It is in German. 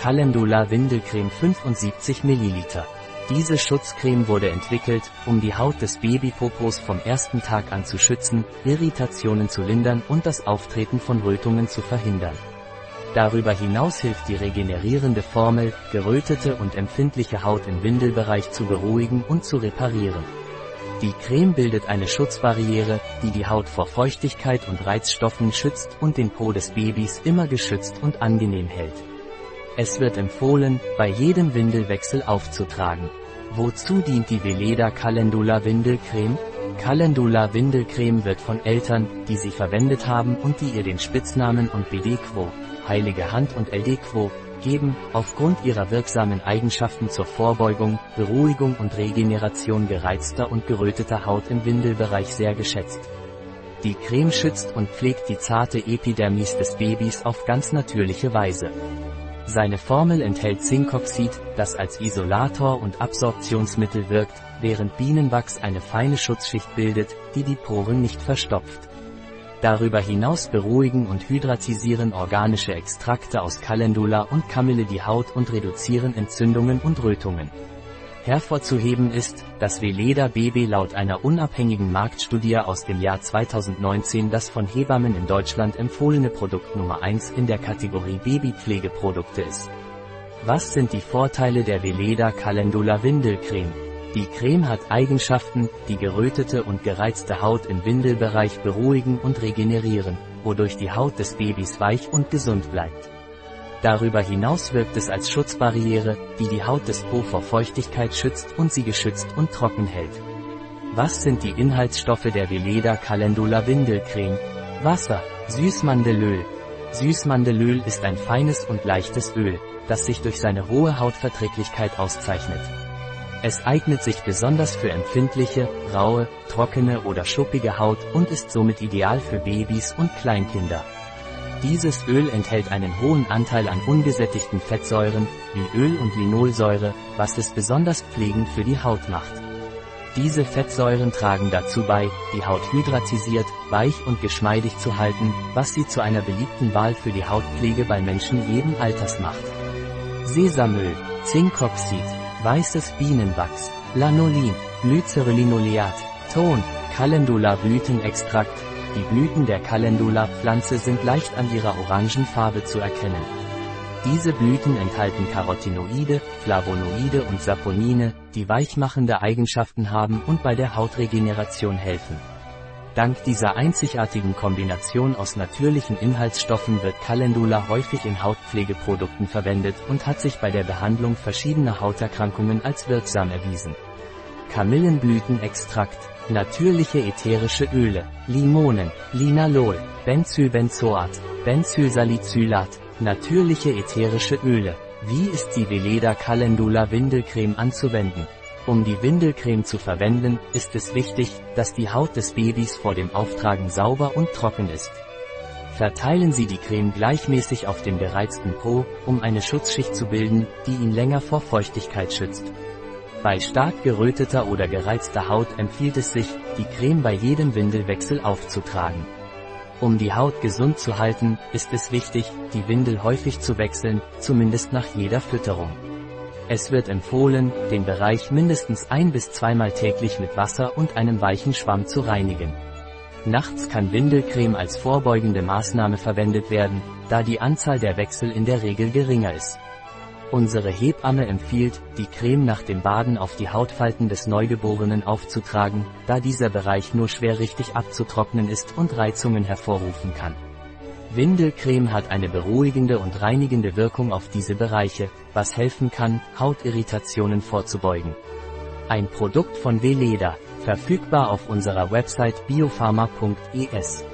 Calendula Windelcreme 75 ml. Diese Schutzcreme wurde entwickelt, um die Haut des Babypopos vom ersten Tag an zu schützen, Irritationen zu lindern und das Auftreten von Rötungen zu verhindern. Darüber hinaus hilft die regenerierende Formel, gerötete und empfindliche Haut im Windelbereich zu beruhigen und zu reparieren. Die Creme bildet eine Schutzbarriere, die die Haut vor Feuchtigkeit und Reizstoffen schützt und den Po des Babys immer geschützt und angenehm hält. Es wird empfohlen, bei jedem Windelwechsel aufzutragen. Wozu dient die Veleda Calendula Windelcreme? Calendula Windelcreme wird von Eltern, die sie verwendet haben und die ihr den Spitznamen und BD-Quo, Heilige Hand und LD-Quo, geben, aufgrund ihrer wirksamen Eigenschaften zur Vorbeugung, Beruhigung und Regeneration gereizter und geröteter Haut im Windelbereich sehr geschätzt. Die Creme schützt und pflegt die zarte Epidermis des Babys auf ganz natürliche Weise. Seine Formel enthält Zinkoxid, das als Isolator und Absorptionsmittel wirkt, während Bienenwachs eine feine Schutzschicht bildet, die die Poren nicht verstopft. Darüber hinaus beruhigen und hydratisieren organische Extrakte aus Calendula und Kamille die Haut und reduzieren Entzündungen und Rötungen. Hervorzuheben ist, dass Veleda Baby laut einer unabhängigen Marktstudie aus dem Jahr 2019 das von Hebammen in Deutschland empfohlene Produkt Nummer 1 in der Kategorie Babypflegeprodukte ist. Was sind die Vorteile der Veleda Calendula Windelcreme? Die Creme hat Eigenschaften, die gerötete und gereizte Haut im Windelbereich beruhigen und regenerieren, wodurch die Haut des Babys weich und gesund bleibt. Darüber hinaus wirkt es als Schutzbarriere, die die Haut des Po vor Feuchtigkeit schützt und sie geschützt und trocken hält. Was sind die Inhaltsstoffe der Veleda Calendula Windelcreme? Wasser, Süßmandelöl. Süßmandelöl ist ein feines und leichtes Öl, das sich durch seine hohe Hautverträglichkeit auszeichnet. Es eignet sich besonders für empfindliche, raue, trockene oder schuppige Haut und ist somit ideal für Babys und Kleinkinder. Dieses Öl enthält einen hohen Anteil an ungesättigten Fettsäuren, wie Öl und Linolsäure, was es besonders pflegend für die Haut macht. Diese Fettsäuren tragen dazu bei, die Haut hydratisiert, weich und geschmeidig zu halten, was sie zu einer beliebten Wahl für die Hautpflege bei Menschen jeden Alters macht. Sesamöl, Zinkoxid, weißes Bienenwachs, Lanolin, Glycerolinoleat, Ton, Calendula-Blütenextrakt. Die Blüten der Calendula-Pflanze sind leicht an ihrer orangen Farbe zu erkennen. Diese Blüten enthalten Carotinoide, Flavonoide und Saponine, die weichmachende Eigenschaften haben und bei der Hautregeneration helfen. Dank dieser einzigartigen Kombination aus natürlichen Inhaltsstoffen wird Calendula häufig in Hautpflegeprodukten verwendet und hat sich bei der Behandlung verschiedener Hauterkrankungen als wirksam erwiesen. Kamillenblütenextrakt, natürliche ätherische Öle, Limonen, Linalol, Benzylbenzoat, Benzylsalicylat, natürliche ätherische Öle. Wie ist die Veleda Calendula Windelcreme anzuwenden? Um die Windelcreme zu verwenden, ist es wichtig, dass die Haut des Babys vor dem Auftragen sauber und trocken ist. Verteilen Sie die Creme gleichmäßig auf dem gereizten Po, um eine Schutzschicht zu bilden, die ihn länger vor Feuchtigkeit schützt. Bei stark geröteter oder gereizter Haut empfiehlt es sich, die Creme bei jedem Windelwechsel aufzutragen. Um die Haut gesund zu halten, ist es wichtig, die Windel häufig zu wechseln, zumindest nach jeder Fütterung. Es wird empfohlen, den Bereich mindestens ein bis zweimal täglich mit Wasser und einem weichen Schwamm zu reinigen. Nachts kann Windelcreme als vorbeugende Maßnahme verwendet werden, da die Anzahl der Wechsel in der Regel geringer ist. Unsere Hebamme empfiehlt, die Creme nach dem Baden auf die Hautfalten des Neugeborenen aufzutragen, da dieser Bereich nur schwer richtig abzutrocknen ist und Reizungen hervorrufen kann. Windelcreme hat eine beruhigende und reinigende Wirkung auf diese Bereiche, was helfen kann, Hautirritationen vorzubeugen. Ein Produkt von Veleda, verfügbar auf unserer Website biopharma.es.